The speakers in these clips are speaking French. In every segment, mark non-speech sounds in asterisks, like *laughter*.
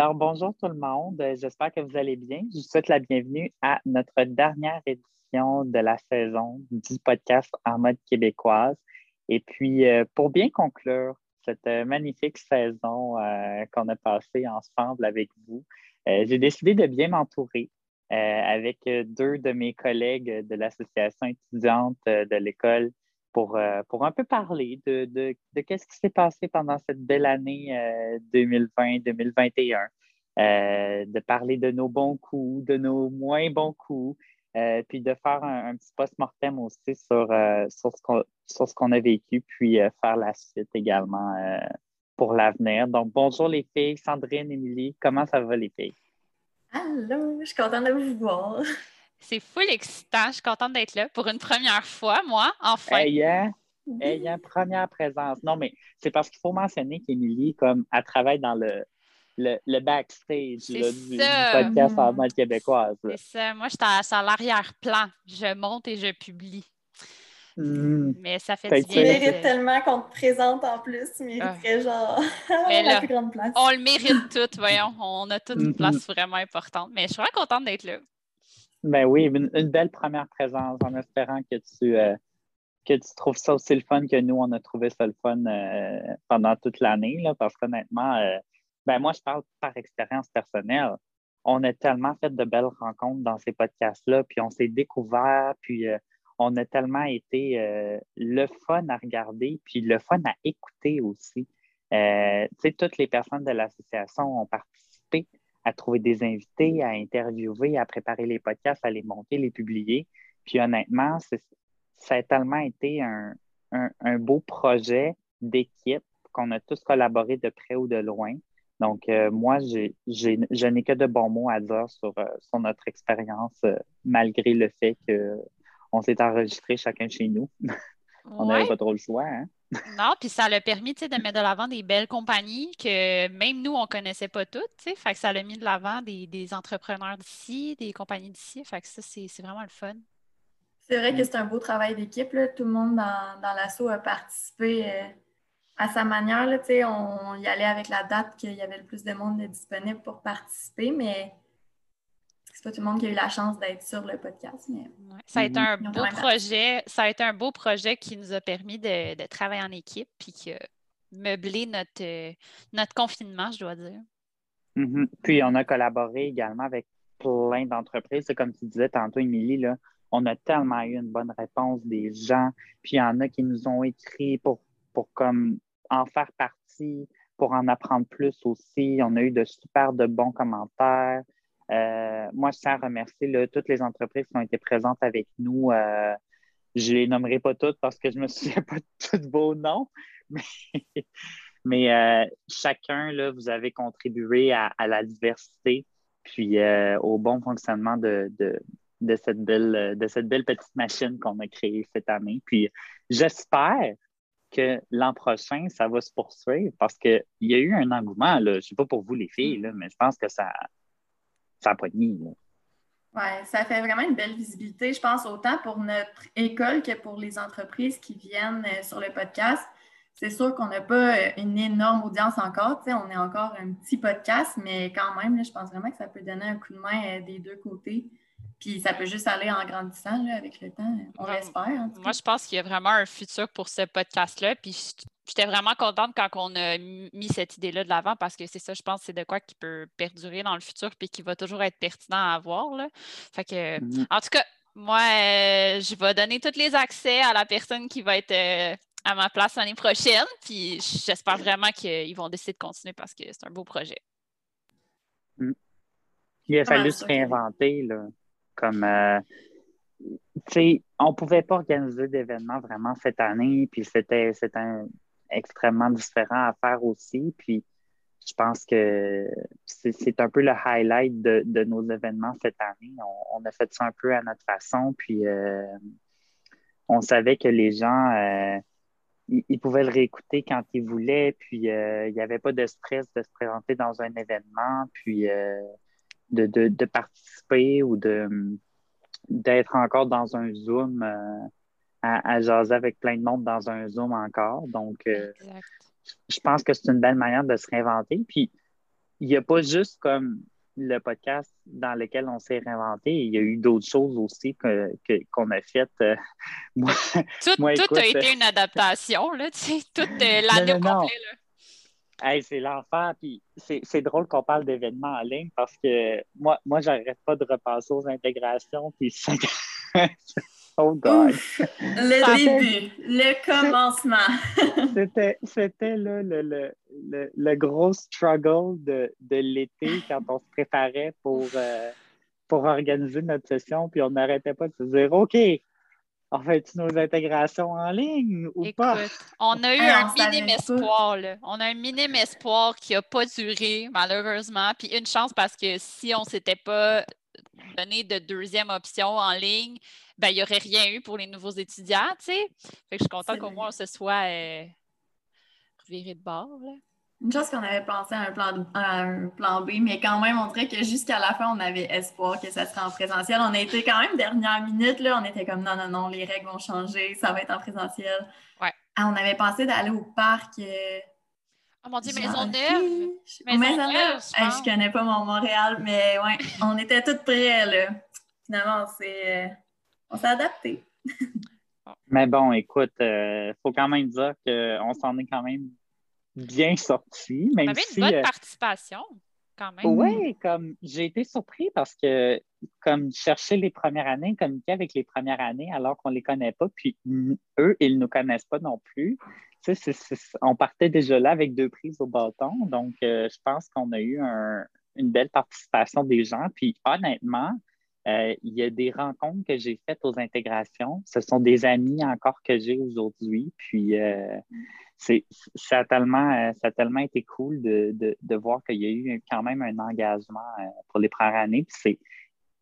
Alors, bonjour tout le monde. J'espère que vous allez bien. Je vous souhaite la bienvenue à notre dernière édition de la saison du podcast en mode québécoise. Et puis, euh, pour bien conclure cette euh, magnifique saison euh, qu'on a passée ensemble avec vous, j'ai décidé de bien m'entourer avec deux de mes collègues de l'association étudiante de l'école pour, pour un peu parler de, de ce qui s'est passé pendant cette belle année 2020-2021, de parler de nos bons coups, de nos moins bons coups, euh, puis de faire un, petit post-mortem aussi sur, euh, sur ce qu'on a vécu, puis euh, faire la suite également pour l'avenir. Donc, bonjour les filles, Sandrine, Émilie, comment ça va les filles? Allô, je suis contente de vous voir. C'est full excitant, je suis contente d'être là pour une première fois, moi, enfin. Ayant, ayant première présence. Non, mais c'est parce qu'il faut mentionner qu'Émilie, comme, elle travaille dans le, le, backstage du, podcast en mode québécoise. C'est ça. Moi, je suis à, l'arrière-plan. Je monte et je publie. Hmm. Mais ça fait du bien. Tu mérites tellement qu'on te présente en plus. Tu mériterais ah. genre *laughs* la plus grande place. On le mérite tout, voyons. On a toute une place mm-hmm. vraiment importante. Mais je suis vraiment contente d'être là. Ben oui, une, belle première présence en espérant que tu, euh, que tu trouves ça aussi le fun que nous, on a trouvé ça le fun euh, pendant toute l'année. Parce qu'honnêtement, euh, ben moi, je parle par expérience personnelle. On a tellement fait de belles rencontres dans ces podcasts-là, puis on s'est découvert, puis euh, on a tellement été euh, le fun à regarder, puis le fun à écouter aussi. Euh, toutes les personnes de l'association ont participé à trouver des invités, à interviewer, à préparer les podcasts, à les monter, les publier. Puis honnêtement, ça a tellement été un, un beau projet d'équipe qu'on a tous collaboré de près ou de loin. Donc, euh, moi, je n'ai que de bons mots à dire sur, euh, notre expérience, euh, malgré le fait qu'on s'est enregistré chacun chez nous. *laughs* On n'avait pas trop le choix. Hein? *laughs* non, puis ça l'a permis de mettre de l'avant des belles compagnies que même nous, on ne connaissait pas toutes. Fait que ça l'a mis de l'avant des, entrepreneurs d'ici, des compagnies d'ici. Fait que ça, c'est vraiment le fun. C'est vrai que c'est un beau travail d'équipe. Tout le monde dans, dans l'assaut a participé à sa manière, là, on y allait avec la date qu'il y avait le plus de monde disponible pour participer, mais c'est pas tout le monde qui a eu la chance d'être sur le podcast. Mais... Ça a été un beau projet. Ça a été un beau projet qui nous a permis de, travailler en équipe puis qui a meublé notre, notre confinement, je dois dire. Mm-hmm. Puis on a collaboré également avec plein d'entreprises. Comme tu disais tantôt, Émilie, là, on a tellement eu une bonne réponse des gens. Puis il y en a qui nous ont écrit pour, pour comme en faire partie, pour en apprendre plus aussi. On a eu de super de bons commentaires. Euh, moi, je tiens à remercier toutes les entreprises qui ont été présentes avec nous. Euh, je ne les nommerai pas toutes parce que je ne me *laughs* souviens pas de tous vos noms, *laughs* mais, euh, chacun, vous avez contribué à, la diversité puis au bon fonctionnement de, de, cette belle, de cette belle petite machine qu'on a créée cette année. Puis j'espère que l'an prochain, ça va se poursuivre parce qu'il y a eu un engouement. Là. Je ne sais pas pour vous, les filles, mais je pense que ça, ça a pogné. Oui, ça fait vraiment une belle visibilité, je pense, autant pour notre école que pour les entreprises qui viennent euh, sur le podcast. C'est sûr qu'on n'a pas euh, une énorme audience encore. On est encore un petit podcast, mais quand même, je pense vraiment que ça peut donner un coup de main euh, des deux côtés. Puis ça peut juste aller en grandissant avec le temps. On l'espère. Moi, je pense qu'il y a vraiment un futur pour ce podcast-là. Puis j'étais vraiment contente quand on a mis cette idée-là de l'avant parce que c'est ça, je pense, c'est de quoi qui peut perdurer dans le futur puis qui va toujours être pertinent à avoir. Là. Fait que, mm-hmm. en tout cas, moi, euh, je vais donner tous les accès à la personne qui va être euh, à ma place l'année prochaine. Puis j'espère vraiment qu'ils vont décider de continuer parce que c'est un beau projet. Mm. Il a fallu se réinventer, là. Comme, euh, on pouvait pas organiser d'événements vraiment cette année, puis c'était extrêmement différent à faire aussi. Puis je pense que c'est un peu le highlight de, nos événements cette année. On, a fait ça un peu à notre façon, puis euh, on savait que les gens, euh, ils, pouvaient le réécouter quand ils voulaient, puis il n'y avait pas de stress de se présenter dans un événement, puis de, participer ou de d'être encore dans un Zoom euh, à, jaser avec plein de monde dans un Zoom encore. Donc, euh, je pense que c'est une belle manière de se réinventer. Puis, n'y a pas juste comme le podcast dans lequel on s'est réinventé, il y a eu d'autres choses aussi qu'on a faites. Euh, *laughs* tout, a été une adaptation, là, tu sais, toute *laughs* l'année au complet. Hey, c'est l'enfer. Puis c'est drôle qu'on parle d'événements en ligne parce que moi, moi j'arrête pas de repasser aux intégrations. Puis *laughs* Oh God. le début, le commencement. *laughs* C'était le, le, le, le, gros struggle de, de l'été quand on se préparait pour, euh, pour organiser notre session, puis on n'arrêtait pas de se dire OK, on fait nos intégrations en ligne ou pas? On a eu un minime espoir. Là. On a un minime espoir qui n'a pas duré, malheureusement. Puis une chance parce que si on ne s'était pas donné de deuxième option en ligne, ben, il n'y aurait rien eu pour les nouveaux étudiants, tu sais. Fait que je suis contente qu'au moins on se soit euh, reviré de bord. Là. Une chose qu'on avait pensé à un, plan, un plan B, mais quand même, on dirait que jusqu'à la fin, on avait espoir que ça serait en présentiel. On a été quand même dernière minute, là, on était comme non, non, non, les règles vont changer, ça va être en présentiel. Ouais. Ah, on avait pensé d'aller au parc. Euh, oh mon Dieu, Maisonneuve! Maisonneuve! Je, ne je connais pas mon Montréal, mais ouais, *laughs* on était toutes prêts, là. Finalement, c'est. Euh, on s'est adapté. *laughs* Mais bon, écoute, il euh, faut quand même dire qu'on s'en est quand même bien sorti. Même avait une bonne euh, participation. Quand même. Oui, comme j'ai été surpris parce que comme chercher les premières années, communiquer avec les premières années alors qu'on ne les connaît pas, puis eux, ils ne nous connaissent pas non plus. on partait déjà là avec deux prises au bâton. Donc, euh, je pense qu'on a eu une belle participation des gens. Puis honnêtement, euh, il y a des rencontres que j'ai faites aux intégrations. Ce sont des amis encore que j'ai aujourd'hui. Puis euh, ça, a tellement, euh, ça a tellement été cool de, voir qu'il y a eu quand même un engagement pour les premières années. Puis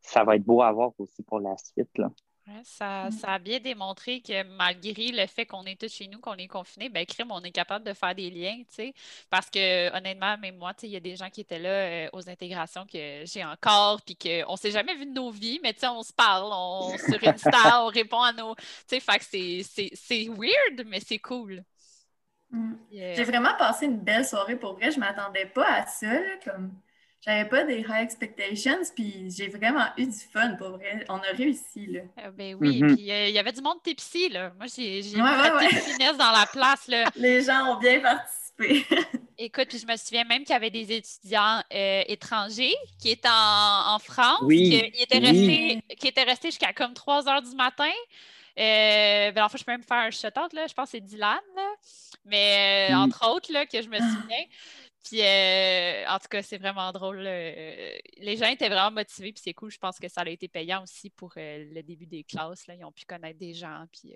ça va être beau à voir aussi pour la suite. Là. Mm. ça, a bien démontré que malgré le fait qu'on est tous chez nous, qu'on est confinés, ben crime, on est capable de faire des liens, tu sais. Parce que honnêtement, même moi, tu sais, il y a des gens qui étaient là euh, aux intégrations que j'ai encore, puis qu'on ne s'est jamais vu de nos vies, mais tu sais, on se parle, on sur Insta, on répond à nos. Tu sais, fait que c'est weird, mais c'est cool. Mm. J'ai vraiment passé une belle soirée pour vrai. Je ne m'attendais pas à ça. comme j'avais pas des high expectations, puis j'ai vraiment eu du fun, pour vrai. On a réussi, là. Euh, ben oui, mm-hmm. puis euh, il y avait du monde tipsy, là. Moi, j'ai eu ouais, finesse dans la place, là. *laughs* Les gens ont bien participé. *laughs* Écoute, puis je me souviens même qu'il y avait des étudiants euh, étrangers qui étaient en, France, qui, étaient restés, qui étaient restés jusqu'à comme 3 heures du matin. Euh, ben, en fait, je peux même faire un shout-out, là. Je pense que c'est Dylan, là. Mais entre autres, là, que je me souviens. Puis, euh, en tout cas, c'est vraiment drôle. Euh, les gens étaient vraiment motivés, puis c'est cool. Je pense que ça a été payant aussi pour euh, le début des classes. Là. Ils ont pu connaître des gens. Puis,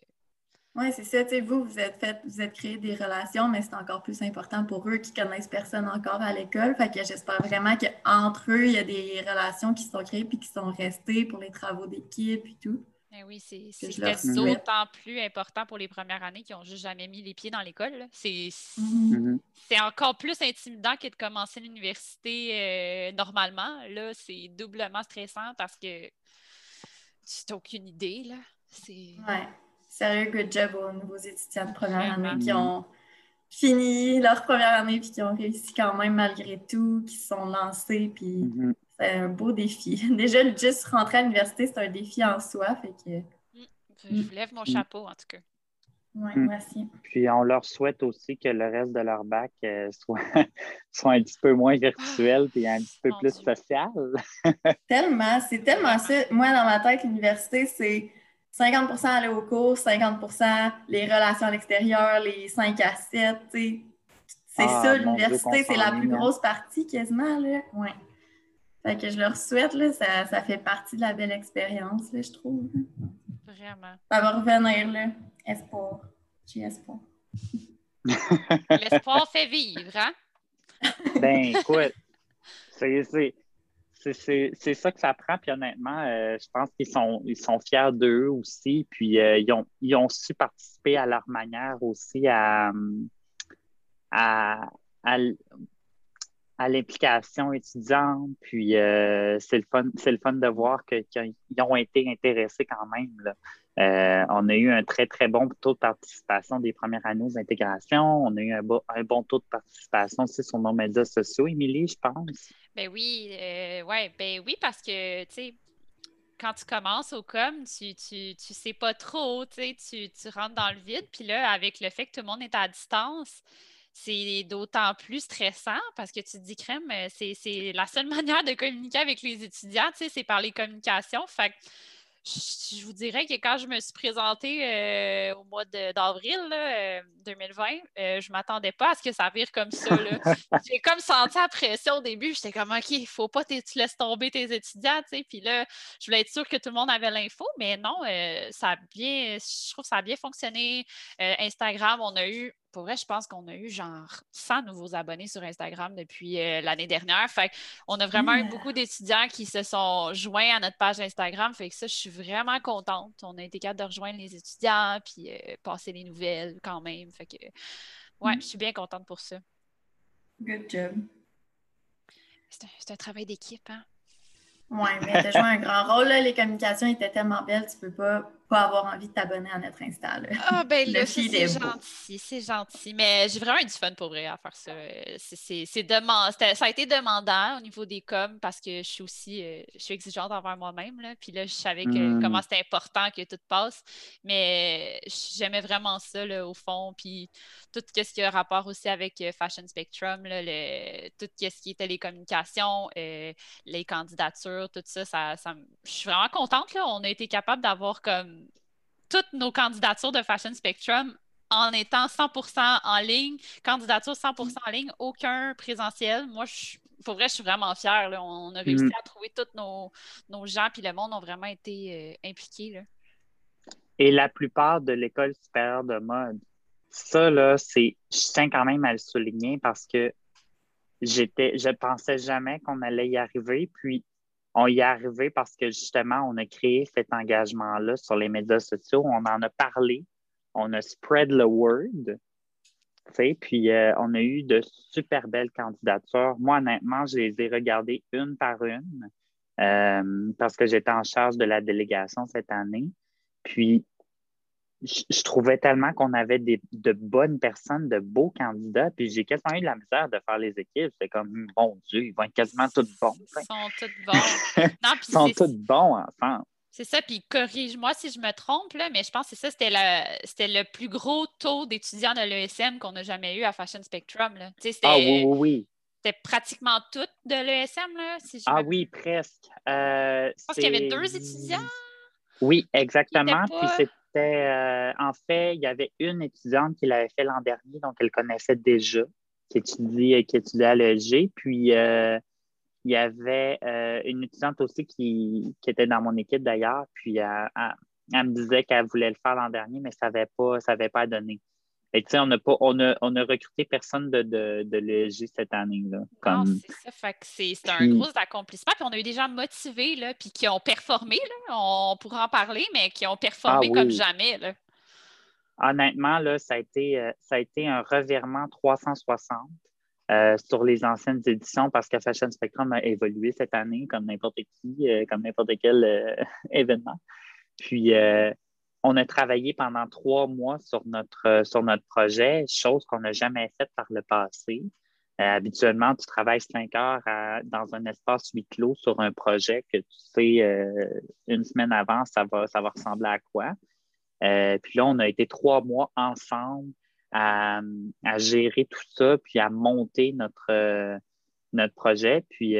oui, c'est ça. vous, vous êtes fait, vous êtes créé des relations, mais c'est encore plus important pour eux qui connaissent personne encore à l'école. Fait que j'espère vraiment qu'entre eux, il y a des relations qui sont créées puis qui sont restées pour les travaux d'équipe et tout. Ben oui, c'est d'autant plus important pour les premières années qui n'ont juste jamais mis les pieds dans l'école. Mm-hmm. C'est encore plus intimidant que de commencer l'université euh, normalement. Là, c'est doublement stressant parce que tu n'as aucune idée. Là. Ouais. Sérieux, good job aux nouveaux étudiants de première année qui ont fini leur première année puis qui ont réussi quand même malgré tout, qui se sont lancés. Puis mm-hmm c'est un beau défi. *laughs* Déjà, juste rentrer à l'université, c'est un défi en soi. Fait que... Je vous lève mon chapeau, en tout cas. Oui, mm. merci. Puis on leur souhaite aussi que le reste de leur bac euh, soit, *laughs* soit un petit peu moins virtuel et un petit peu plus social. *laughs* tellement, c'est tellement ça. Moi, dans ma tête, l'université, c'est 50 aller au cours, 50% les relations à l'extérieur, les 5 à 7. C'est ah, ça, l'université, c'est la plus grosse partie quasiment. Là. Ouais. Fait que je leur souhaite, là, ça, ça fait partie de la belle expérience, je trouve. Vraiment. Ça va revenir, là. Espoir. J'ai espoir. *laughs* L'espoir fait vivre, hein? *laughs* ben, écoute, c'est ça que ça prend. Puis honnêtement, euh, je pense qu'ils sont, ils sont fiers d'eux aussi. Puis euh, ils, ont, ils ont su participer à leur manière aussi à, à, à l'implication étudiante. Puis euh, c'est le fun, le fun de voir qu'ils ont été intéressés quand même. Euh, on a eu un très, très bon taux de participation des premières années d'intégration. On a eu un, bon taux de participation aussi sur nos médias sociaux, Émilie, je pense. Ben oui, euh, ouais, ben oui, parce que tu sais, quand tu commences au com, tu, tu, tu sais pas trop, tu, tu rentres dans le vide. Puis là, avec le fait que tout le monde est à distance, c'est d'autant plus stressant parce que tu te dis, crème, euh, c'est la seule *laughs* manière de communiquer avec les étudiants, c'est par les communications. Fait je vous dirais que quand je me suis présentée euh, au mois d'avril 2020, euh, euh, je ne m'attendais pas à ce que ça vire comme ça. *laughs* J'ai comme senti la pression au début. J'étais comme, OK, il ne faut pas que tu laisses tomber tes étudiants. Puis là, je voulais être sûre que tout le monde avait l'info, mais non, ça a bien, je trouve que ça a bien fonctionné. Instagram, on a eu pour vrai, je pense qu'on a eu genre 100 nouveaux abonnés sur Instagram depuis euh, l'année dernière. Fait on a vraiment eu beaucoup d'étudiants qui se sont joints à notre page Instagram. Fait que ça, je suis vraiment contente. On a été capable de rejoindre les étudiants puis euh, passer les nouvelles quand même. Fait que ouais, je suis bien contente pour ça. Good job. C'est un, travail d'équipe, hein? Oui, mais tu as joué un grand rôle. Les communications étaient tellement belles, tu peux pas avoir envie de t'abonner à notre Insta. Ah, ben *laughs* là, c'est gentil, c'est gentil. Mais j'ai vraiment eu du fun pour vrai à faire ça. C'est, ça a été demandant au niveau des coms parce que je suis aussi euh, je suis exigeante envers moi-même. Là. Puis là, je savais que, hmm. comment c'était important que tout passe. Mais j'aimais vraiment ça, là, au fond. Puis tout ce qui a rapport aussi avec euh, Fashion Spectrum, là, le, tout ce qui était les communications, euh, les candidatures, tout ça, ça, ça je suis vraiment contente. Là. On a été capable d'avoir comme toutes nos candidatures de Fashion Spectrum en étant 100% en ligne, candidature 100% en ligne, aucun présentiel. Moi, je, pour vrai, je suis vraiment fière. On a réussi mm. à trouver tous nos, nos, gens, puis le monde ont vraiment été euh, impliqués. Et la plupart de l'école supérieure de mode, ça, là, c'est, je tiens quand même à le souligner parce que j'étais, je pensais jamais qu'on allait y arriver. Puis on y est arrivé parce que justement, on a créé cet engagement-là sur les médias sociaux. On en a parlé, on a spread the word. Puis euh, on a eu de super belles candidatures. Moi, honnêtement, je les ai regardées une par une euh, parce que j'étais en charge de la délégation cette année. Puis je, trouvais tellement qu'on avait de bonnes personnes, de beaux candidats, puis j'ai quasiment eu de la misère de faire les équipes. C'est comme, bon Dieu, ils vont être quasiment tous bons. *laughs* Ils sont tous bons. ils sont tous bons ensemble. C'est ça, puis corrige-moi si je me trompe, là, mais je pense que c'est ça, c'était le, plus gros taux d'étudiants de l'ESM qu'on a jamais eu à Fashion Spectrum. Là. Ah oui, oui, oui. C'était pratiquement tout de l'ESM, là? Si ah oui, presque. Euh, je pense qu'il y avait deux étudiants. Oui, exactement. Puis euh, en fait, il y avait une étudiante qui l'avait fait l'an dernier, donc elle connaissait déjà, qui étudiait, qui étudiait à l'ESG. Puis, euh, il y avait euh, une étudiante aussi qui, était dans mon équipe d'ailleurs, puis elle, me disait qu'elle voulait le faire l'an dernier, mais ça n'avait pas, pas donné. Et tu sais, on n'a pas, on a, on a recruté personne de, de, de l'ESG cette année. Là, comme... Non, c'est ça. Fait que c'est, un gros accomplissement. Puis on a eu des gens motivés, là, puis qui ont performé, là. On pourra en parler, mais qui ont performé ah comme jamais. Là. Honnêtement, là, ça a été, euh, ça a été un revirement 360. Euh, sur les anciennes éditions parce que Fashion Spectrum a évolué cette année comme n'importe qui, euh, comme n'importe quel *laughs* événement. Puis on a travaillé pendant trois mois sur notre, euh, sur notre projet, chose qu'on n'a jamais faite par le passé. Euh, habituellement, tu travailles cinq heures dans un espace huis clos sur un projet que tu sais euh, une semaine avant, ça va, ça va ressembler à quoi. puis là, on a été trois mois ensemble à, gérer tout ça, puis à monter notre, notre projet. Puis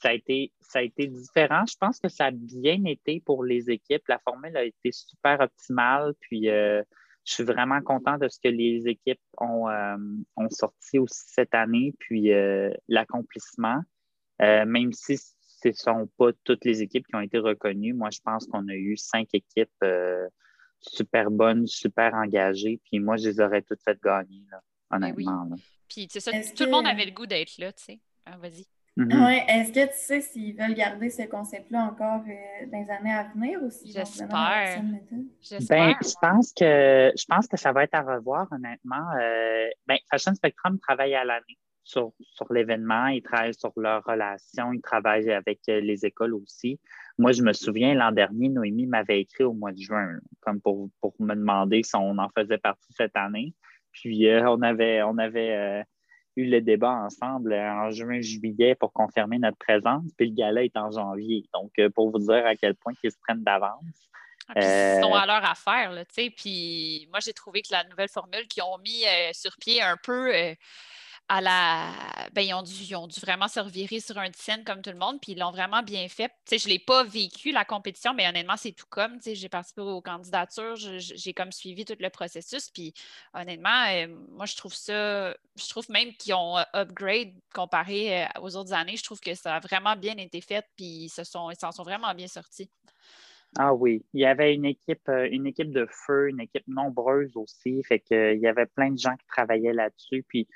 ça a, été, ça a été différent. Je pense que ça a bien été pour les équipes. La formule a été super optimale. Puis euh, je suis vraiment content de ce que les équipes ont, euh, sorti aussi cette année. Puis euh, l'accomplissement, même si ce ne sont pas toutes les équipes qui ont été reconnues, moi, je pense qu'on a eu cinq équipes super bonnes, super engagées. Puis moi, je les aurais toutes faites gagner, là, ben honnêtement. Puis c'est ça, tout le monde avait le goût d'être là, tu sais. Ah, vas-y. Mhm. Ouais. Est-ce que tu sais s'ils veulent garder ce concept-là encore euh, dans les années à venir ou s'ils J'espère. Ben, je pense que je pense que ça va être à revoir, honnêtement. Euh, ben, Fashion Spectrum travaille à l'année. sur, l'événement, ils travaillent sur leurs relations, ils travaillent avec euh, les écoles aussi. Moi, je me souviens, l'an dernier, Noémie m'avait écrit au mois de juin, comme pour, me demander si on en faisait partie cette année. Puis euh, on avait, on avait euh, eu le débat ensemble en juin, juillet pour confirmer notre présence. Puis le gala est en janvier. Donc, pour vous dire à quel point ils se prennent d'avance. Ah, ils sont à leur affaire, là, Puis moi, j'ai trouvé que la nouvelle formule qu'ils ont mis sur pied un peu à la. Ben, ils, ont dû, ont dû vraiment se revirer sur un scène comme tout le monde, puis ils l'ont vraiment bien fait. je ne l'ai pas vécu, la compétition, mais honnêtement, c'est tout comme. J'ai participé aux candidatures, j'ai comme suivi tout le processus, puis honnêtement, euh, moi, je trouve ça. Je trouve même qu'ils ont upgrade comparé euh, aux autres années. Je trouve que ça a vraiment bien été fait, puis ils s'en sont, sont vraiment bien sortis. Ah oui, il y avait une équipe, euh, une équipe de feu, une équipe nombreuse aussi. Fait qu'il y avait plein de gens qui travaillaient là-dessus. Puis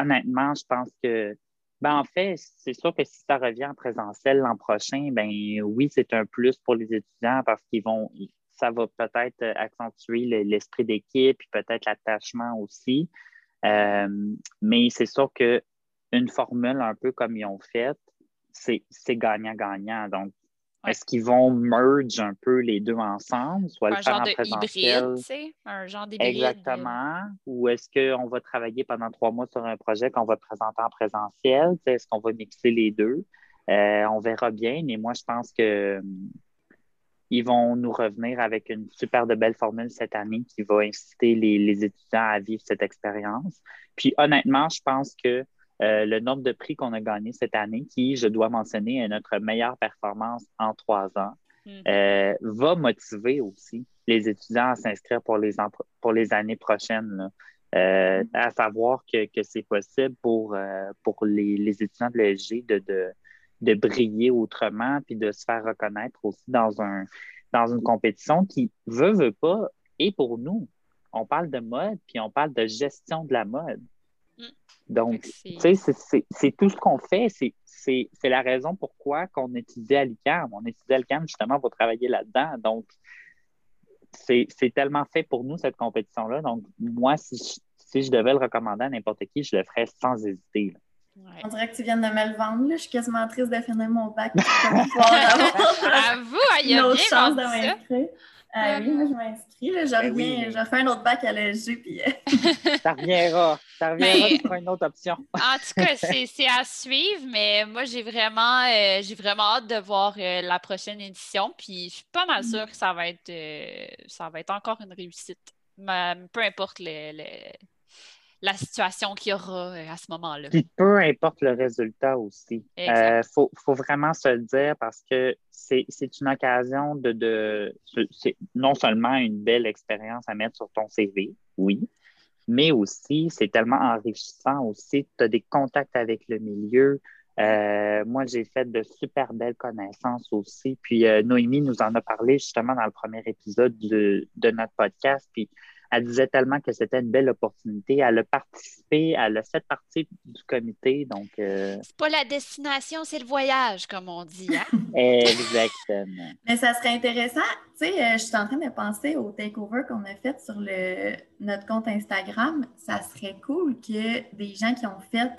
honnêtement, je pense que, ben, en fait, c'est sûr que si ça revient en présentiel l'an prochain, ben oui, c'est un plus pour les étudiants parce qu'ils vont, ça va peut-être accentuer l'esprit d'équipe et peut-être l'attachement aussi. Euh, mais c'est sûr qu'une formule un peu comme ils ont fait, c'est gagnant-gagnant. Donc, est-ce qu'ils vont merge un peu les deux ensemble, soit un le faire genre en présentiel? Hybride, tu sais, un genre d'hybride. Exactement. Ou est-ce qu'on va travailler pendant trois mois sur un projet qu'on va présenter en présentiel? Est-ce qu'on va mixer les deux? Euh, on verra bien, mais moi, je pense que hum, ils vont nous revenir avec une super de belle formule cette année qui va inciter les étudiants à vivre cette expérience. Puis honnêtement, je pense que euh, le nombre de prix qu'on a gagné cette année, qui, je dois mentionner, est notre meilleure performance en trois ans, mm-hmm. euh, va motiver aussi les étudiants à s'inscrire pour les, pour les années prochaines. Euh, mm-hmm. à savoir que, c'est possible pour, pour les, étudiants de l'ESG de, de, briller autrement puis de se faire reconnaître aussi dans, un, dans une compétition qui, veut, veut pas, et pour nous. On parle de mode, puis on parle de gestion de la mode. Donc, tu sais, c'est tout ce qu'on fait. C'est la raison pourquoi qu'on étudie à l'ICAM. On étudie à l'ICAM justement pour travailler là-dedans. Donc, c'est tellement fait pour nous, cette compétition-là. Donc, moi, si je, devais le recommander à n'importe qui, je le ferais sans hésiter. On dirait que tu viens de me le vendre. Là. Je suis quasiment triste de finir mon bac. *laughs* À vous, il y a une autre chance de m'inscrire. Ah oui, moi je m'inscris. Je ben reviens, je refais un autre bac à l'ESG. Puis... Euh, *laughs* ça reviendra. Ça reviendra pour une autre option. en tout cas, *laughs* c'est à suivre, mais moi j'ai vraiment, euh, j'ai vraiment hâte de voir euh, la prochaine édition. Puis je suis pas mal sûre que ça va être, ça va être encore une réussite. peu importe les, les la situation qu'il y aura euh, à ce moment-là. Puis peu importe le résultat aussi. Il euh, faut, vraiment se le dire parce que c'est une occasion de, de c'est non seulement une belle expérience à mettre sur ton CV, oui, mais aussi c'est tellement enrichissant aussi. Tu as des contacts avec le milieu. Euh, moi, j'ai fait de super belles connaissances aussi. Puis Noémie nous en a parlé justement dans le premier épisode de, de notre podcast. Puis elle disait tellement que c'était une belle opportunité. Elle a participé, elle a fait partie du comité. Donc, euh, C'est pas la destination, c'est le voyage, comme on dit. Hein? *laughs* Exactement. Mais ça serait intéressant. Tu sais, euh, je suis en train de penser au takeover qu'on a fait sur le, notre compte Instagram. Ça serait cool que des gens qui ont fait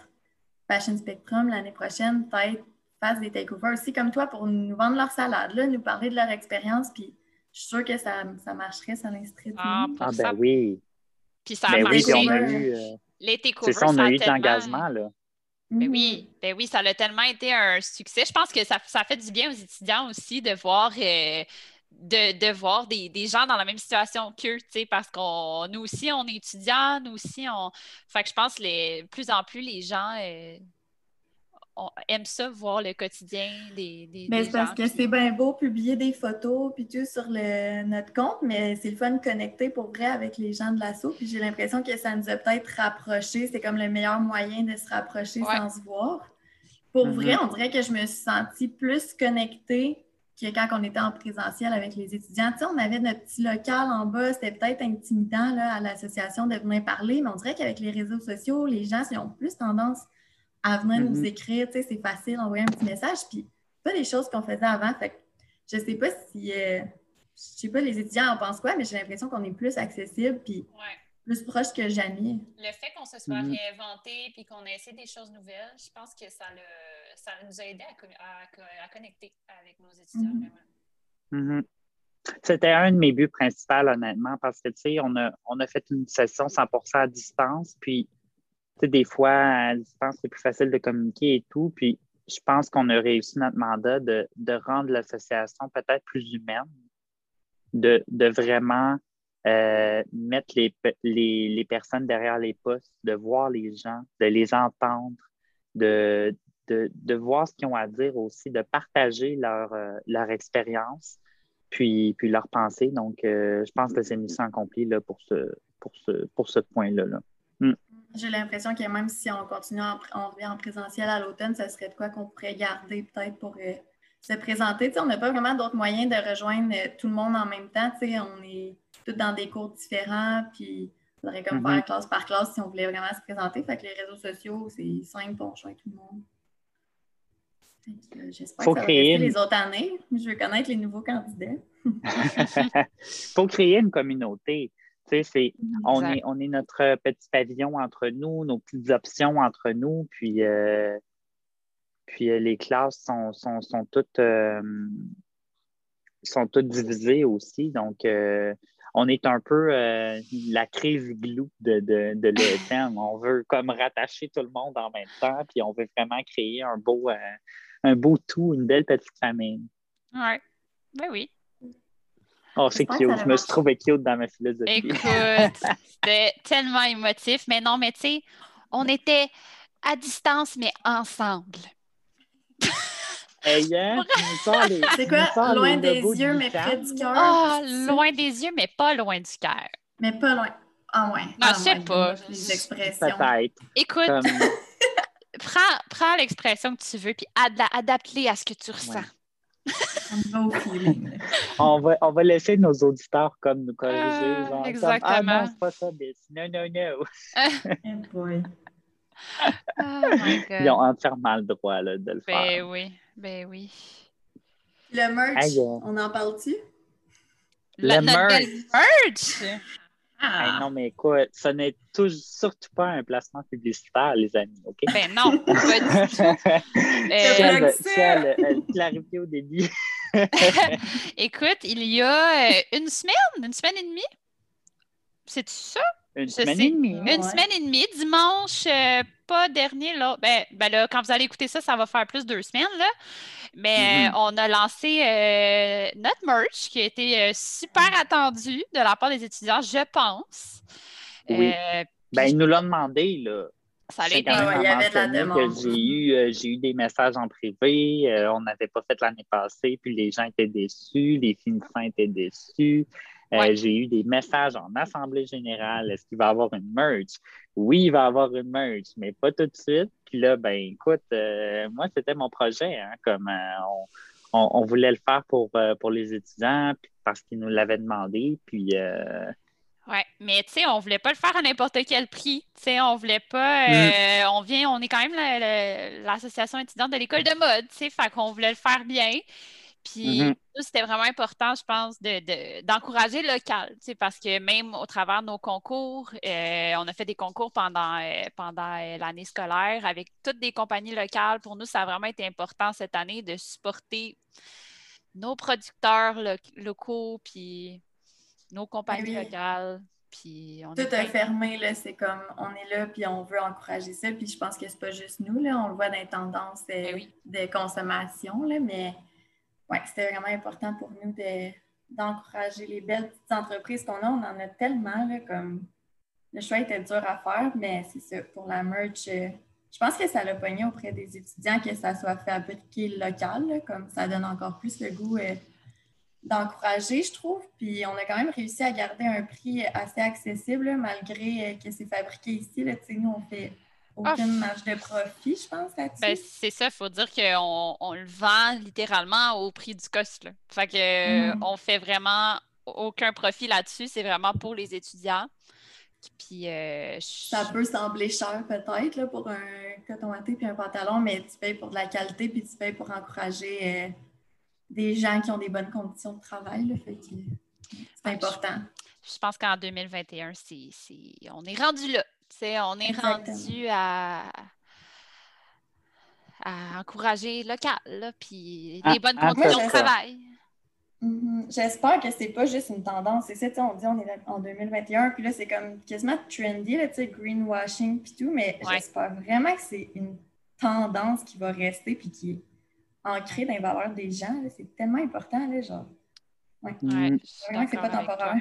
Fashion Spectrum l'année prochaine, peut-être fassent des takeovers aussi comme toi pour nous vendre leur salade, là, nous parler de leur expérience. Puis je suis sûre que ça, ça marcherait, ça l'instrait ah, ah, ben oui. Puis ça a ben marché. Oui, eu, euh, C'est ça, on a eu de l'engagement, là. Ben oui, mm. ben oui, ça a tellement été un succès. Je pense que ça, ça fait du bien aux étudiants aussi de voir, euh, de, de, voir des, des, gens dans la même situation qu'eux, parce qu'on nous aussi, on est étudiants, nous aussi, on. Fait que je pense que les, plus en plus les gens euh, on aime ça, voir le quotidien des, des, mais c'est parce que c'est bien beau publier des photos puis tout sur le, notre compte, mais c'est le fun de connecter pour vrai avec les gens de l'assaut. Puis j'ai l'impression que ça nous a peut-être rapprochés. C'est comme le meilleur moyen de se rapprocher sans se voir. Pour mm-hmm. vrai, on dirait que je me suis sentie plus connectée que quand on était en présentiel avec les étudiants. Tu sais, on avait notre petit local en bas, c'était peut-être intimidant là, à l'association de venir parler, mais on dirait qu'avec les réseaux sociaux, les gens ont plus tendance à venir nous mm-hmm. écrire. Tu sais, c'est facile d'envoyer un petit message. Puis, pas des choses qu'on faisait avant. Fait que je sais pas si. Euh, je sais pas, les étudiants en pensent quoi, mais j'ai l'impression qu'on est plus accessible. Puis, plus proche que jamais. Le fait qu'on se soit mm-hmm. réinventé puis qu'on ait essayé des choses nouvelles, je pense que ça, ça nous a aidé à, connecter avec nos étudiants, mm-hmm. vraiment. C'était un de mes buts principaux, honnêtement, parce que, tu sais, on a, on a fait une session 100% à distance, puis, des fois, à distance, c'est plus facile de communiquer et tout, puis je pense qu'on a réussi notre mandat de, rendre l'association peut-être plus humaine, de, vraiment euh, mettre les, les, personnes derrière les postes, de voir les gens, de les entendre, de, de, voir ce qu'ils ont à dire aussi, de partager leur, euh, leur expérience puis, puis leur pensée. Donc, euh, je pense que c'est mission accomplie là, pour ce, pour ce, pour ce point-là. Hmm. J'ai l'impression que même si on continue, en, on revient en présentiel à l'automne, ça serait de quoi qu'on pourrait garder peut-être pour euh, se présenter. on n'a pas vraiment d'autres moyens de rejoindre euh, tout le monde en même temps. on est tous dans des cours différents, puis il faudrait comme faire mm-hmm. classe par classe si on voulait vraiment se présenter. Fait que les réseaux sociaux, c'est simple pour rejoindre tout le monde. J'espère que ça va rester les autres années. Je veux connaître les nouveaux candidats. Il *laughs* faut créer une communauté. C'est, on, est, on est notre petit pavillon entre nous, nos petites options entre nous, puis, euh, puis euh, les classes sont, sont, sont toutes, euh, sont toutes divisées aussi. Donc, on est un peu la crise glue de, de, de l'ESM. on veut comme rattacher tout le monde en même temps, puis on veut vraiment créer un beau, un beau tout, une belle petite famille. Oui, ben oui. Oh, c'est cute. Je me suis trouvé cute dans ma philosophie. Écoute, c'était *laughs* tellement émotif. Mais non, mais tu sais, on était à distance, mais ensemble. *laughs* Hey, hein? C'est quoi? Loin des yeux, mais près du cœur? Ah, loin des yeux, mais pas loin du cœur. Mais pas loin. Ah, ouais. Non, ah, je sais pas. Les expressions. Peut-être. Écoute, *laughs* prends, prends l'expression que tu veux, puis adapte-les à ce que tu ressens. *laughs* on, va, on va laisser nos auditeurs comme nous corriger. Ah, genre, exactement. ah non, c'est pas ça, Non, non, non. *laughs* oh *laughs* Ils ont entièrement le droit là, de le ben faire. Ben oui, ben oui. Le merch, on en parle-tu? Le merch. merch? Ah. non, mais écoute, ça n'est surtout pas un placement publicitaire, les amis, OK? Ben non, pas du tout. *laughs* Euh, *laughs* clarifier au début. *laughs* écoute, il y a euh, une semaine, une semaine et demie, c'est ça? Une semaine et demie. Une semaine et demie, dimanche, euh, pas dernier, là. Ben, ben, là, quand vous allez écouter ça, ça va faire plus de deux semaines, là. Mais mm-hmm. on a lancé euh, notre merch qui a été euh, super attendu de la part des étudiants, je pense. Oui. ben, ils nous l'ont demandé, là. Ça allait été... il y avait de la demande. J'ai eu, j'ai eu des messages en privé. on n'avait pas fait l'année passée, puis les gens étaient déçus, les finissants étaient déçus. Euh, j'ai eu des messages en assemblée générale. Est-ce qu'il va y avoir une merge? Oui, il va y avoir une merge, mais pas tout de suite. Puis là, ben écoute, euh, moi, c'était mon projet. Hein, comme euh, on, voulait le faire pour, pour les étudiants parce qu'ils nous l'avaient demandé. Puis oui, mais tu sais, on voulait pas le faire à n'importe quel prix. Tu sais, on voulait pas. Mm. On vient, on est quand même l'association étudiante de l'école de mode, tu sais, fait qu'on voulait le faire bien. Puis mm-hmm. c'était vraiment important, je pense, d'encourager le local, parce que même au travers de nos concours, euh, on a fait des concours pendant, euh, pendant euh, l'année scolaire avec toutes des compagnies locales. Pour nous, ça a vraiment été important cette année de supporter nos producteurs locaux, puis nos compagnies locales. Puis Tout est fermé, là, c'est comme on est là, puis on veut encourager ça. Puis je pense que c'est pas juste nous, là, on le voit dans les tendances ben de consommation, là, mais oui, c'était vraiment important pour nous d'encourager les belles petites entreprises qu'on a. On en a tellement, comme le choix était dur à faire, mais c'est ça, pour la merch, euh, je pense que ça l'a pogné auprès des étudiants que ça soit fabriqué local, comme ça donne encore plus le goût euh, d'encourager, je trouve. Puis on a quand même réussi à garder un prix assez accessible, malgré euh, que c'est fabriqué ici. Là, nous, on fait aucune marge de profit, je pense, ben, c'est ça, il faut dire qu'on on le vend littéralement au prix du cost. Là. Fait que mm. on fait vraiment aucun profit là-dessus, c'est vraiment pour les étudiants. Puis, euh, Ça peut sembler cher peut-être pour un coton thé puis un pantalon, mais tu payes pour de la qualité puis tu payes pour encourager euh, des gens qui ont des bonnes conditions de travail. Fait que c'est important. Je pense qu'en 2021, c'est, on est rendu là. On est rendu à, à encourager local, là, puis les bonnes conditions de travail. Mm-hmm. J'espère que c'est pas juste une tendance. C'est ça, on dit on est en 2021, puis là, c'est comme quasiment trendy, là, greenwashing, puis tout, mais j'espère vraiment que c'est une tendance qui va rester, puis qui est ancrée dans les valeurs des gens. C'est tellement important, là, genre. Ouais. ouais vraiment que c'est pas temporaire.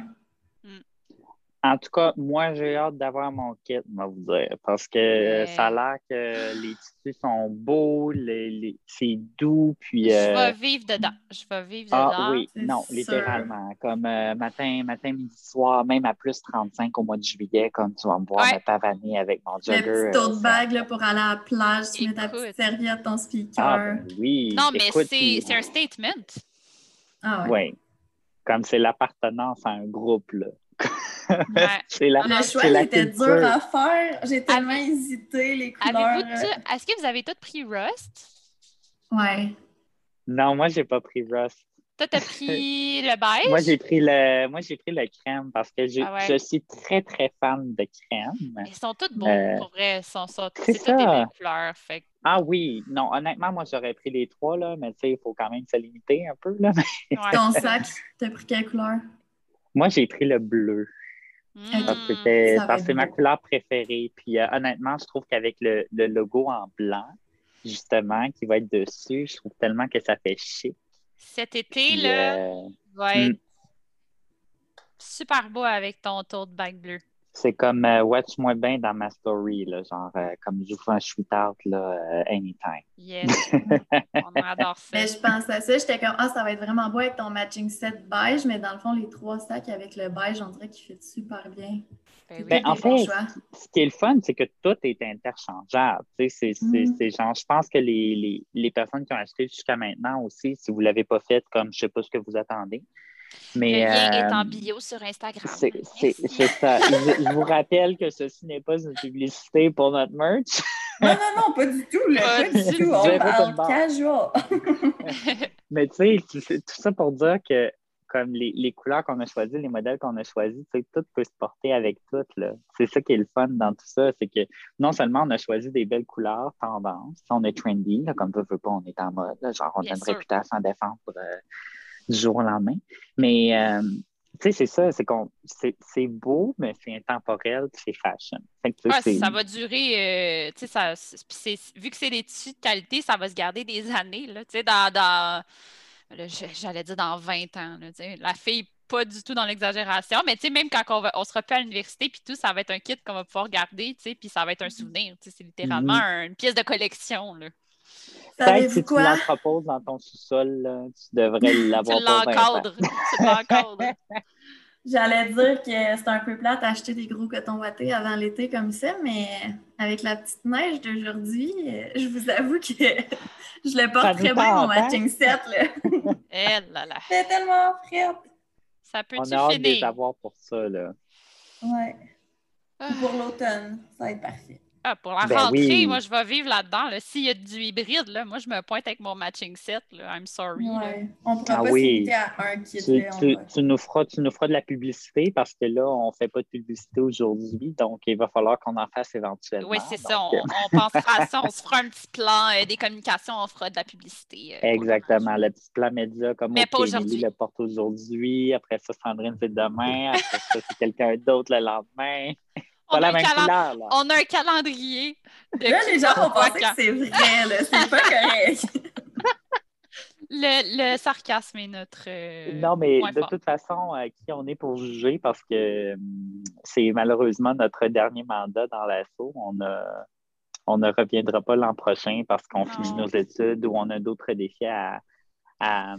En tout cas, moi, j'ai hâte d'avoir mon kit, moi vous dire, parce que ça a l'air que les tissus sont beaux, les, c'est doux, puis... Je vais euh, vivre dedans. Je vais vivre ah, dedans. Ah oui, non, littéralement. Comme euh, matin, matin, midi, soir, même à plus 35 au mois de juillet, comme tu vas me voir me pavaner avec mon jogger. Le petit tote euh, bag là, pour aller à la plage, tu mets ta petite serviette, ton speaker. Ah, ben oui. Non, mais c'est un statement. Ah ouais. Oui. Comme c'est l'appartenance à un groupe, là. Le choix était dur à faire. J'ai tellement hésité, les couleurs. Est-ce que vous avez tous pris Rust? Ouais. Non, moi, j'ai pas pris Rust. Toi, t'as pris *laughs* le beige? Moi, j'ai pris le moi j'ai pris le crème parce que ah je suis très, très fan de crème. Ils sont tous bons, euh, pour vrai. Sont, sont, c'est toutes des belles couleurs. Fait. Ah oui, non, honnêtement, moi, j'aurais pris les trois, là, mais tu sais, il faut quand même se limiter un peu. Là. Ton sac, t'as pris quelle couleur? Moi, j'ai pris le bleu. Parce que hmm. c'est ma couleur préférée. Puis euh, honnêtement, je trouve qu'avec le, logo en blanc, justement, qui va être dessus, je trouve tellement que ça fait chic. Cet été, là, euh, va être hmm. super beau avec ton tote bag bleu. C'est comme euh, watch-moi bien dans ma story, là, genre euh, comme je vous fais un shoot-out là, euh, anytime. Yes. *laughs* On adore ça. Mais je pense à ça, j'étais comme Ah, ça va être vraiment beau avec ton matching set beige, mais dans le fond, les trois sacs avec le beige, on dirait qu'il fait super bien. Ben, ben en fait, ce qui est le fun, c'est que tout est interchangeable. C'est, mm-hmm. genre, je pense que les, les, les, personnes qui ont acheté jusqu'à maintenant aussi, si vous ne l'avez pas fait comme je ne sais pas ce que vous attendez, mais, le lien est en euh, bio sur Instagram. C'est ça. je, vous rappelle que ceci n'est pas une publicité pour notre merch. non, non, non, pas du tout. pas, du tout. On parle casual. *laughs* Mais tu sais, tout ça pour dire que comme les, les couleurs qu'on a choisies, les modèles qu'on a choisis, tout peut se porter avec tout. C'est ça qui est le fun dans tout ça, c'est que non seulement on a choisi des belles couleurs, tendance, on est trendy, comme veut, veut pas, on est en mode, genre on a une réputation à défendre euh, du jour au lendemain. Mais euh, tu sais, c'est ça, c'est qu'on c'est beau, mais c'est intemporel, c'est fashion. ça va durer, euh, tu sais, vu que c'est des tissus de qualité, ça va se garder des *laughs* années, là, tu sais, dans, dans j'allais dire dans 20 ans, la fille pas du tout dans l'exagération, mais tu sais, même quand on, va, on sera plus à l'université, puis tout, ça va être un kit qu'on va pouvoir garder, tu sais, puis ça va être un souvenir, tu sais, c'est littéralement mm-hmm. une pièce de collection, là. Peut-être si tu l'entreposes dans ton sous-sol, tu devrais *laughs* l'avoir Tu l'encadres. Tu l'encadres. *laughs* J'allais dire que c'est un peu plate d'acheter des gros cotons wattés avant l'été comme ça, mais avec la petite neige d'aujourd'hui, je vous avoue que *laughs* je le porte très bien, mon matching set. Là. Eh là là. C'est tellement frais. Ça peut On a hâte de les avoir pour ça. Là. Ouais. Ah. Pour l'automne, ça va être parfait. Ah, pour la ben rentrée, moi, je vais vivre là-dedans. S'il y a du hybride, là, moi, je me pointe avec mon matching set. Là. I'm sorry. On ne pourra ah, pas oui. à un kit. Tu, tu, tu, nous feras, tu nous feras de la publicité parce que là, on ne fait pas de publicité aujourd'hui. Donc, il va falloir qu'on en fasse éventuellement. Oui, c'est ça. On, on, pensera à ça. On se fera un petit plan euh, des communications. On fera de la publicité. Euh, Exactement. Le petit plan média comme Mais le porte aujourd'hui. Après ça, Sandrine, c'est demain. Après ça, c'est quelqu'un d'autre le lendemain *laughs* on, a un calendrier. là, les gens vont penser que c'est vrai. C'est pas *laughs* correct. Le, sarcasme est notre. Euh, non, mais de toute façon, euh, qui on est pour juger parce que hum, c'est malheureusement notre dernier mandat dans l'assaut. On, on ne reviendra pas l'an prochain parce qu'on finit nos études ou on a d'autres défis à, à,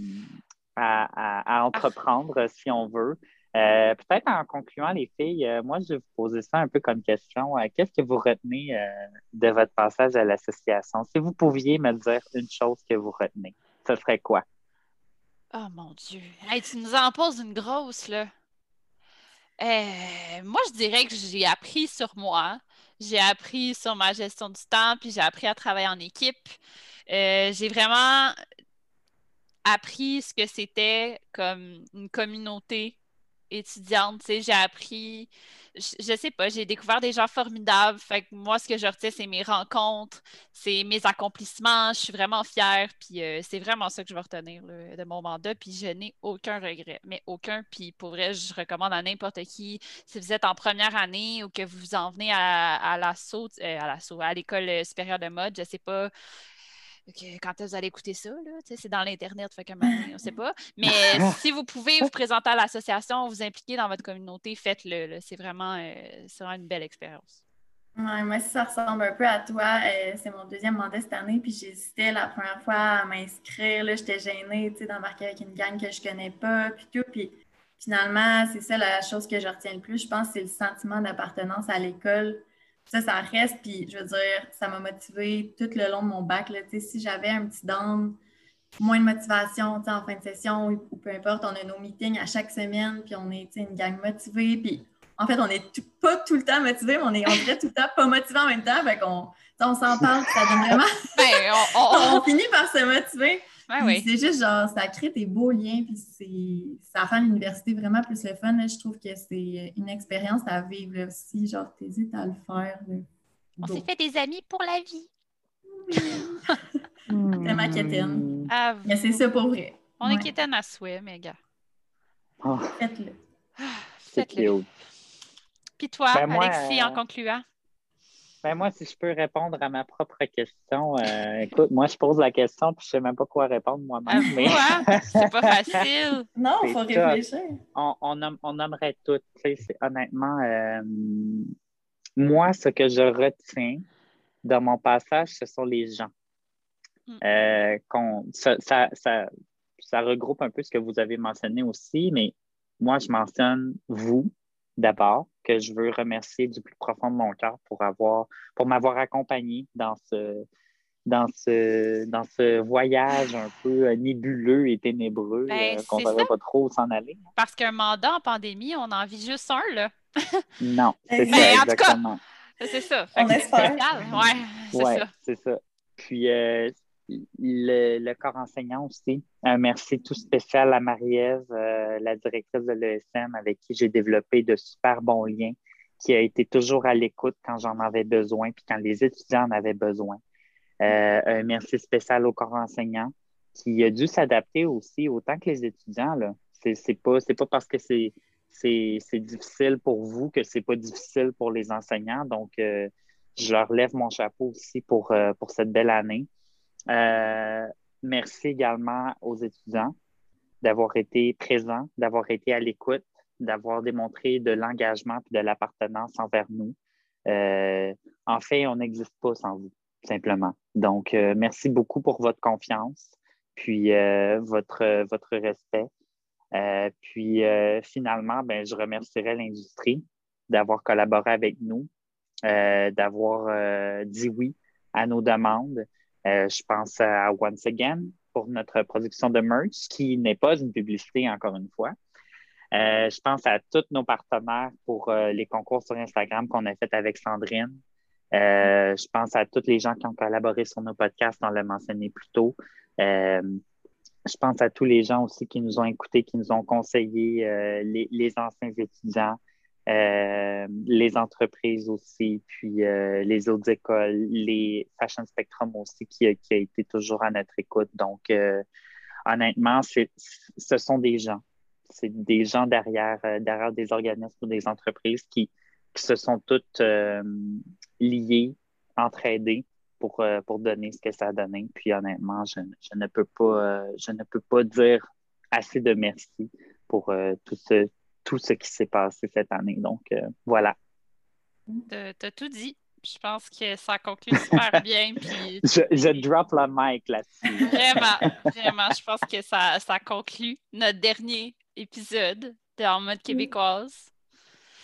à, entreprendre si on veut. Euh, peut-être en concluant, les filles, euh, moi, je vais vous poser ça un peu comme question. Euh, qu'est-ce que vous retenez de votre passage à l'association? Si vous pouviez me dire une chose que vous retenez, ce serait quoi? Oh mon Dieu. tu nous en poses une grosse, là. moi, je dirais que j'ai appris sur moi. J'ai appris sur ma gestion du temps, puis j'ai appris à travailler en équipe. j'ai vraiment appris ce que c'était comme une communauté étudiante. J'ai appris, je, sais pas, j'ai découvert des gens formidables. Fait que moi, ce que je retiens, c'est mes rencontres, c'est mes accomplissements. Je suis vraiment fière. Puis euh, c'est vraiment ça que je vais retenir de mon mandat. Puis je n'ai aucun regret, mais aucun. Puis pour vrai, je recommande à n'importe qui, si vous êtes en première année ou que vous en venez à, à l'assaut, euh, à l'assaut, à l'école supérieure de mode, je sais pas quand vous allez écouter ça, c'est dans l'Internet, fait on ne sait *laughs* pas. Mais *laughs* si vous pouvez vous présenter à l'association, vous impliquer dans votre communauté, faites-le. C'est vraiment, euh, vraiment, une belle expérience. Ouais, moi, si ça ressemble un peu à toi, euh, c'est mon deuxième mandat cette année, puis j'hésitais la première fois à m'inscrire. J'étais gênée d'embarquer avec une gang que je connais pas, puis tout. Puis finalement, c'est ça la chose que je retiens le plus. Je pense c'est le sentiment d'appartenance à l'école ça, ça reste. Puis, je veux dire, ça m'a motivé tout le long de mon bac. Là. Si j'avais un petit down, moins de motivation en fin de session ou, peu importe, on a nos meetings à chaque semaine, puis on est une gang motivée. Puis, en fait, on n'est pas tout le temps motivé, mais on est, on dirait tout le temps pas motivé en même temps. Fait qu'on on s'en parle, ça donne vraiment. *laughs* Ben, *laughs* on, finit par se motiver. C'est juste genre, ça crée des beaux liens, puis ça rend l'université vraiment plus le fun. Je trouve que c'est une expérience à vivre aussi. Genre, t'hésites à le faire. On s'est fait des amis pour la vie. *laughs* Vraiment quétaine. Ah, mais c'est ça pour vrai. On est quétaine à souhait, mes gars. Oh. Faites-le. Faites-le. Puis toi, ben, Alexis, en euh, concluant? Ben moi, si je peux répondre à ma propre question, euh, écoute, moi, je pose la question puis je ne sais même pas quoi répondre moi-même. mais... c'est pas *laughs* facile. non, il faut réfléchir. On, on, on aimerait tout. Honnêtement, euh, moi, ce que je retiens dans mon passage, ce sont les gens. Mm. Euh, ça, ça, ça, ça regroupe un peu ce que vous avez mentionné aussi, mais moi, je mentionne vous d'abord que je veux remercier du plus profond de mon cœur pour avoir pour m'avoir accompagné dans ce dans ce dans ce voyage un peu euh, nébuleux et ténébreux ben, euh, qu'on ne savait pas trop où s'en aller. Parce qu'un mandat en pandémie, on en vit juste un là. non, c'est ça exactement. C'est ça. On espère. Ouais, c'est ça. Puis euh, le, corps enseignant aussi. Un merci tout spécial à Marie-Ève, euh, la directrice de l'ESM, avec qui j'ai développé de super bons liens, qui a été toujours à l'écoute quand j'en avais besoin, puis quand les étudiants en avaient besoin. Euh, un merci spécial au corps enseignant, qui a dû s'adapter aussi autant que les étudiants. Ce n'est pas, pas parce que c'est difficile pour vous que c'est pas difficile pour les enseignants. Donc, euh, je leur lève mon chapeau aussi pour cette belle année. Euh, merci également aux étudiants d'avoir été présents, d'avoir été à l'écoute, d'avoir démontré de l'engagement et de l'appartenance envers nous. Euh, en fait, on n'existe pas sans vous, simplement. Donc, euh, merci beaucoup pour votre confiance, puis votre, votre respect. puis finalement, ben, je remercierai l'industrie d'avoir collaboré avec nous, d'avoir dit oui à nos demandes, euh, je pense à Once Again pour notre production de merch, qui n'est pas une publicité, encore une fois. Euh, je pense à tous nos partenaires pour euh, les concours sur Instagram qu'on a fait avec Sandrine. je pense à tous les gens qui ont collaboré sur nos podcasts, on l'a mentionné plus tôt. je pense à tous les gens aussi qui nous ont écoutés, qui nous ont conseillé, les, anciens étudiants, euh, les entreprises aussi, puis euh, les autres écoles, les Fashion Spectrum aussi, qui, a été toujours à notre écoute. Donc, euh, honnêtement, ce sont des gens. C'est des gens derrière, derrière des organismes ou des entreprises qui, se sont toutes liées, entraidées pour, pour donner ce que ça a donné. Puis honnêtement, je, je ne peux pas, je ne peux pas dire assez de merci pour tout ce, tout ce qui s'est passé cette année. Donc, euh, voilà. Tu as tout dit. Je pense que ça conclut super *laughs* bien. je, je drop la mic là-dessus. Vraiment, *laughs* vraiment. Je pense que ça, ça conclut notre dernier épisode de En mode québécoise.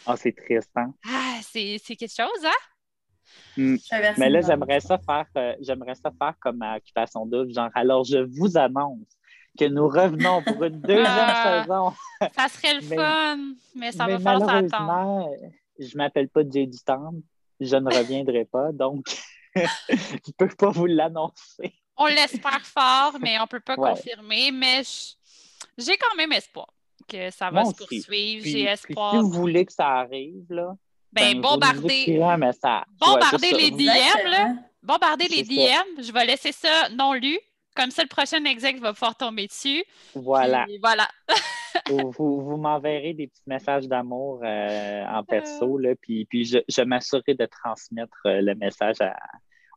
Ah, c'est triste, hein? Ah, c'est quelque chose, hein? Hmm. Mais là, j'aimerais ça faire euh, j'aimerais ça faire comme à Occupation Double, genre alors je vous annonce que nous revenons pour une deuxième ah, saison. Ça serait le *laughs* fun, mais ça va falloir s'attendre. Je ne m'appelle pas Jay du Je ne reviendrai pas, donc *laughs* je ne peux pas vous l'annoncer. On l'espère fort, mais on ne peut pas confirmer. Mais j'ai quand même espoir que ça va Moi se aussi. poursuivre. J'ai puis espoir. si vous voulez que ça arrive, là, ben, Ouais, c'est les. DM, là. bombarder les ça. DM. Je vais laisser ça non lu. Comme ça, le prochain exec va pouvoir tomber dessus. Voilà. Puis voilà. *laughs* vous vous, m'enverrez des petits messages d'amour euh, en perso, là, puis, puis je, je m'assurerai de transmettre euh, le message à-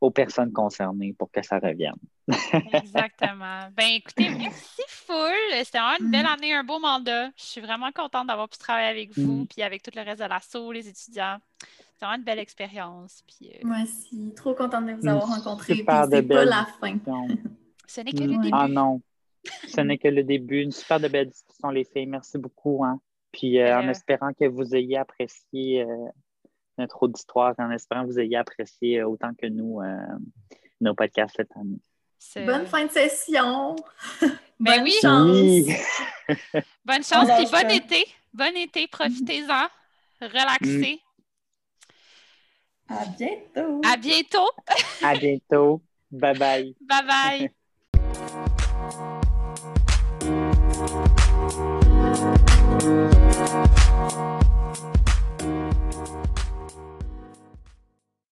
aux personnes concernées pour que ça revienne. *laughs* Exactement. Ben écoutez, merci full. C'était vraiment une belle Mm. année, un beau mandat. Je suis vraiment contente d'avoir pu travailler avec vous, Mm. puis avec tout le reste de l'assaut, les étudiants. C'est vraiment une belle expérience. Puis, euh, Moi aussi, trop contente de vous avoir rencontré. Puis super de c'est pas la fin. *laughs* Ce n'est que le début. ah non, ce n'est que le début. Une super de belle discussion, les filles. Merci beaucoup. Hein. Puis euh, en Euh. espérant que vous ayez apprécié euh, notre auditoire, en espérant que vous ayez apprécié euh, autant que nous euh, nos podcasts cette année. C'est- Bonne fin de session. *laughs* Ben Bonne oui. chance. Oui. Bonne chance, lâche *laughs* bon été. Bon été, profitez-en. Relaxez. À bientôt. À bientôt. À bientôt. Bye bye. Bye bye. *laughs*